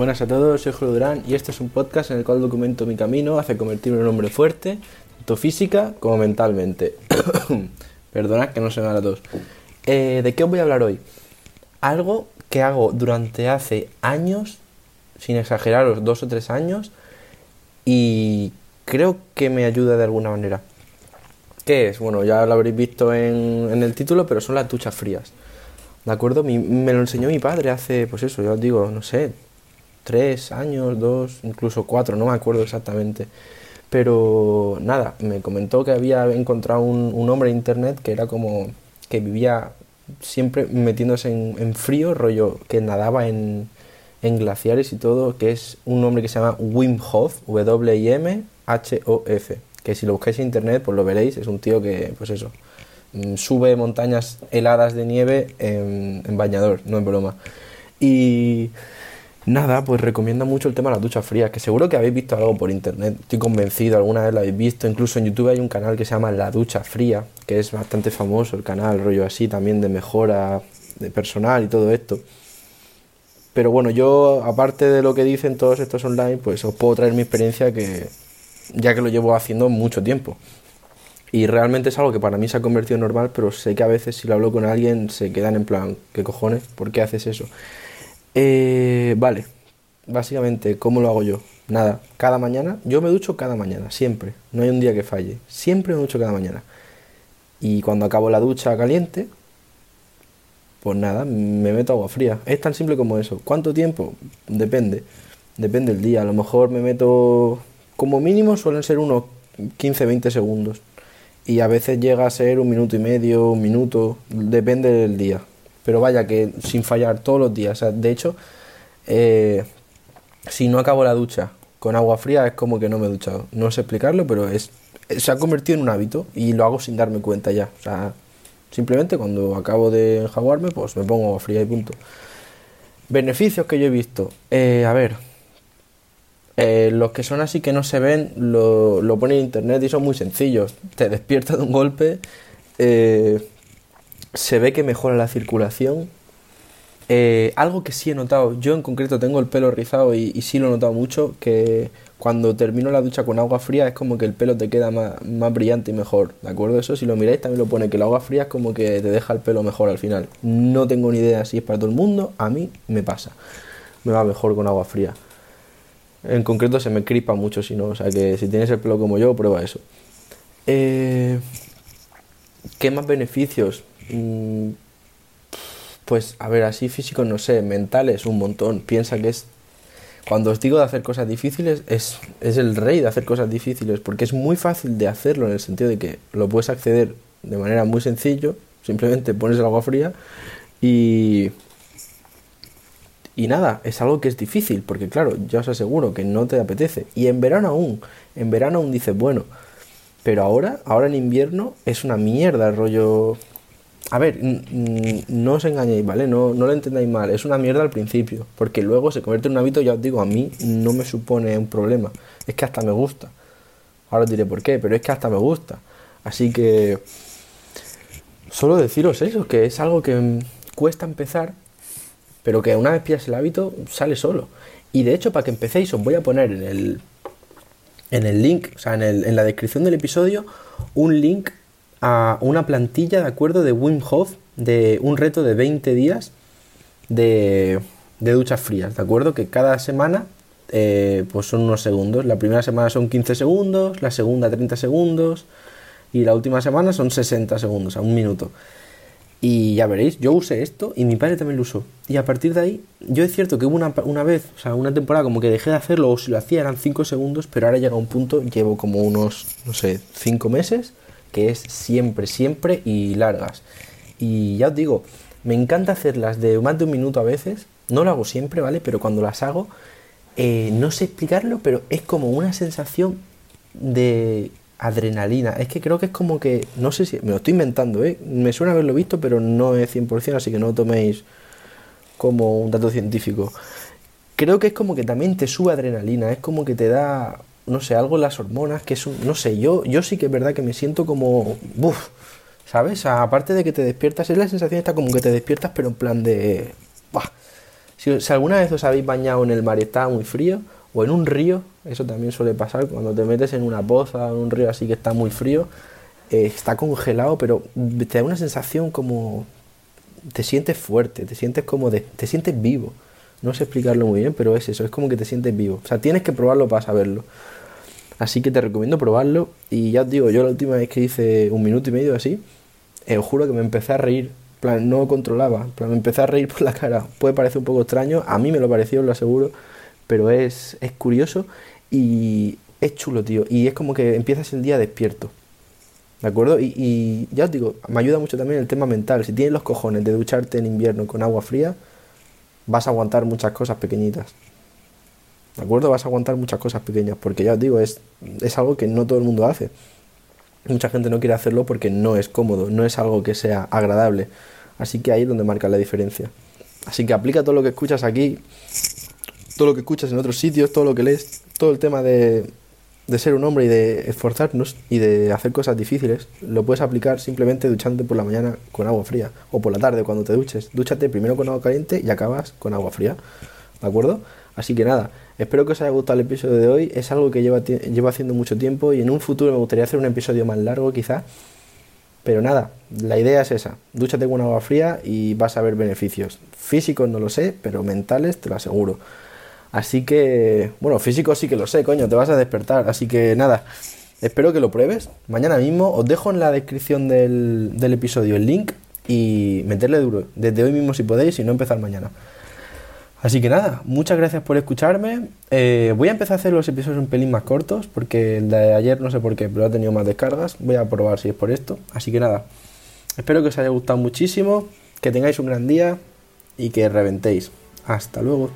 Buenas a todos, soy Julio Durán y este es un podcast en el cual documento mi camino hacia convertirme en un hombre fuerte, tanto física como mentalmente. Perdona que no se me da tos. Eh, ¿De qué os voy a hablar hoy? Algo que hago durante hace años, sin exageraros, dos o tres años, y creo que me ayuda de alguna manera. ¿Qué es? Bueno, ya lo habréis visto en, en el título, pero son las duchas frías. ¿De acuerdo? me lo enseñó mi padre hace, pues eso, ya os digo, no sé, tres años, dos, incluso cuatro, no me acuerdo exactamente. Pero nada, me comentó que había encontrado un, hombre en internet que era como que vivía siempre metiéndose en, frío, rollo que nadaba en, en, glaciares y todo, que es un hombre que se llama Wim Hof, W-I-M-H-O-F, que si lo buscáis en internet pues lo veréis, es un tío que, pues eso, mm, sube montañas heladas de nieve en, en bañador, no en broma. Y Nada, pues recomienda mucho el tema de las duchas frías, que seguro que habéis visto algo por internet, estoy convencido, alguna vez lo habéis visto, incluso en YouTube hay un canal que se llama La Ducha Fría, que es bastante famoso el canal, rollo así también de mejora de personal y todo esto. Pero bueno, yo aparte de lo que dicen todos estos online, pues os puedo traer mi experiencia que ya que lo llevo haciendo mucho tiempo. Y realmente es algo que para mí se ha convertido en normal, pero sé que a veces si lo hablo con alguien se quedan en plan, ¿qué cojones? ¿Por qué haces eso? Eh, vale, básicamente, ¿cómo lo hago yo? Nada, cada mañana, yo me ducho cada mañana, siempre, no hay un día que falle, siempre me ducho cada mañana. Y cuando acabo la ducha caliente, pues nada, me meto agua fría. Es tan simple como eso. ¿Cuánto tiempo? Depende, depende del día. A lo mejor me meto, como mínimo suelen ser unos 15-20 segundos. Y a veces llega a ser un minuto y medio, un minuto, depende del día pero vaya que sin fallar todos los días. de hecho, eh, si no acabo la ducha con agua fría es como que no me he duchado. No sé explicarlo, pero es, se ha convertido en un hábito y lo hago sin darme cuenta ya. O sea, simplemente cuando acabo de enjaguarme, pues me pongo agua fría y punto. Beneficios que yo he visto. Eh, a ver, eh, los que son así que no se ven, lo, lo pone en internet y son muy sencillos. Te despiertas de un golpe, eh, se ve que mejora la circulación. Eh, algo que sí he notado, yo en concreto tengo el pelo rizado y, sí lo he notado mucho, que cuando termino la ducha con agua fría es como que el pelo te queda más, brillante y mejor, ¿de acuerdo? Eso si lo miráis también lo pone, que el agua fría es como que te deja el pelo mejor al final. No tengo ni idea si es para todo el mundo, a mí me pasa, me va mejor con agua fría. En concreto se me cripa mucho si no, o sea que si tienes el pelo como yo, prueba eso. Eh, ¿Qué más beneficios? Mm, pues a ver, así físico no sé, mentales un montón. Piensa que es cuando os digo de hacer cosas difíciles, es, es, el rey de hacer cosas difíciles, porque es muy fácil de hacerlo en el sentido de que lo puedes acceder de manera muy sencillo, simplemente pones el agua fría y... Y nada, es algo que es difícil, porque claro, ya os aseguro que no te apetece. Y en verano aún, en verano aún dices, bueno, pero ahora, ahora en invierno es una mierda el rollo a ver, no os engañéis, ¿vale? No, no lo entendáis mal, es una mierda al principio, porque luego se convierte en un hábito, ya os digo, a mí no me supone un problema, es que hasta me gusta. Ahora os diré por qué, pero es que hasta me gusta. Así que solo deciros eso, que es algo que cuesta empezar, pero que una vez pillas el hábito sale solo. Y de hecho, para que empecéis, os voy a poner en el, en el link, o sea, en, el, en la descripción del episodio, un link a una plantilla, ¿de acuerdo? De Wim Hof, de un reto de 20 días de, de duchas frías, ¿de acuerdo? Que cada semana eh, pues son unos segundos. La primera semana son 15 segundos, la segunda 30 segundos y la última semana son 60 segundos, a un minuto. Y ya veréis, yo usé esto y mi padre también lo usó. Y a partir de ahí, yo es cierto que hubo una, una vez, o sea, una temporada como que dejé de hacerlo o si lo hacía eran 5 segundos, pero ahora llega un punto, llevo como unos, no sé, 5 meses que es siempre, siempre y largas. Y ya os digo, me encanta hacerlas de más de un minuto a veces, no lo hago siempre, ¿vale? Pero cuando las hago, eh, no sé explicarlo, pero es como una sensación de adrenalina. Es que creo que es como que, no sé si, me lo estoy inventando, ¿eh? Me suena haberlo visto, pero no es 100%, así que no lo toméis como un dato científico. Creo que es como que también te sube adrenalina, es como que te da no sé, algo en las hormonas, que es un, no sé, yo, yo sí que es verdad que me siento como, uff, ¿sabes? aparte de que te despiertas, es la sensación esta como que te despiertas, pero en plan de, Si, alguna vez os habéis bañado en el mar y estaba muy frío, o en un río, eso también suele pasar cuando te metes en una poza, en un río así que está muy frío, eh, está congelado, pero te da una sensación como te sientes fuerte, te sientes como de, te sientes vivo. No sé explicarlo muy bien, pero es eso, es como que te sientes vivo. O sea, tienes que probarlo para saberlo. Así que te recomiendo probarlo. Y ya os digo, yo la última vez que hice un minuto y medio así, eh, os juro que me empecé a reír. plan, no controlaba. plan, me empecé a reír por la cara. Puede parecer un poco extraño. A mí me lo pareció, os lo aseguro. Pero es, es curioso y es chulo, tío. Y es como que empiezas el día despierto. ¿De acuerdo? Y, y ya os digo, me ayuda mucho también el tema mental. Si tienes los cojones de ducharte en invierno con agua fría, vas a aguantar muchas cosas pequeñitas. ¿De acuerdo? Vas a aguantar muchas cosas pequeñas, porque ya os digo, es, es algo que no todo el mundo hace. Mucha gente no quiere hacerlo porque no es cómodo, no es algo que sea agradable. Así que ahí es donde marca la diferencia. Así que aplica todo lo que escuchas aquí, todo lo que escuchas en otros sitios, todo lo que lees, todo el tema de, de ser un hombre y de esforzarnos y de hacer cosas difíciles, lo puedes aplicar simplemente duchándote por la mañana con agua fría o por la tarde cuando te duches. Dúchate primero con agua caliente y acabas con agua fría. ¿De acuerdo? Así que nada, espero que os haya gustado el episodio de hoy. Es algo que llevo, haciendo mucho tiempo y en un futuro me gustaría hacer un episodio más largo quizá. Pero nada, la idea es esa. Dúchate con agua fría y vas a ver beneficios. Físicos no lo sé, pero mentales te lo aseguro. Así que, bueno, físicos sí que lo sé, coño, te vas a despertar. Así que nada, espero que lo pruebes. Mañana mismo os dejo en la descripción del, del episodio el link y meterle duro. Desde hoy mismo si podéis y no empezar mañana. Así que nada, muchas gracias por escucharme. Eh, voy a empezar a hacer los episodios un pelín más cortos, porque el de ayer no sé por qué, pero ha tenido más descargas. Voy a probar si es por esto. Así que nada, espero que os haya gustado muchísimo, que tengáis un gran día y que reventéis. Hasta luego.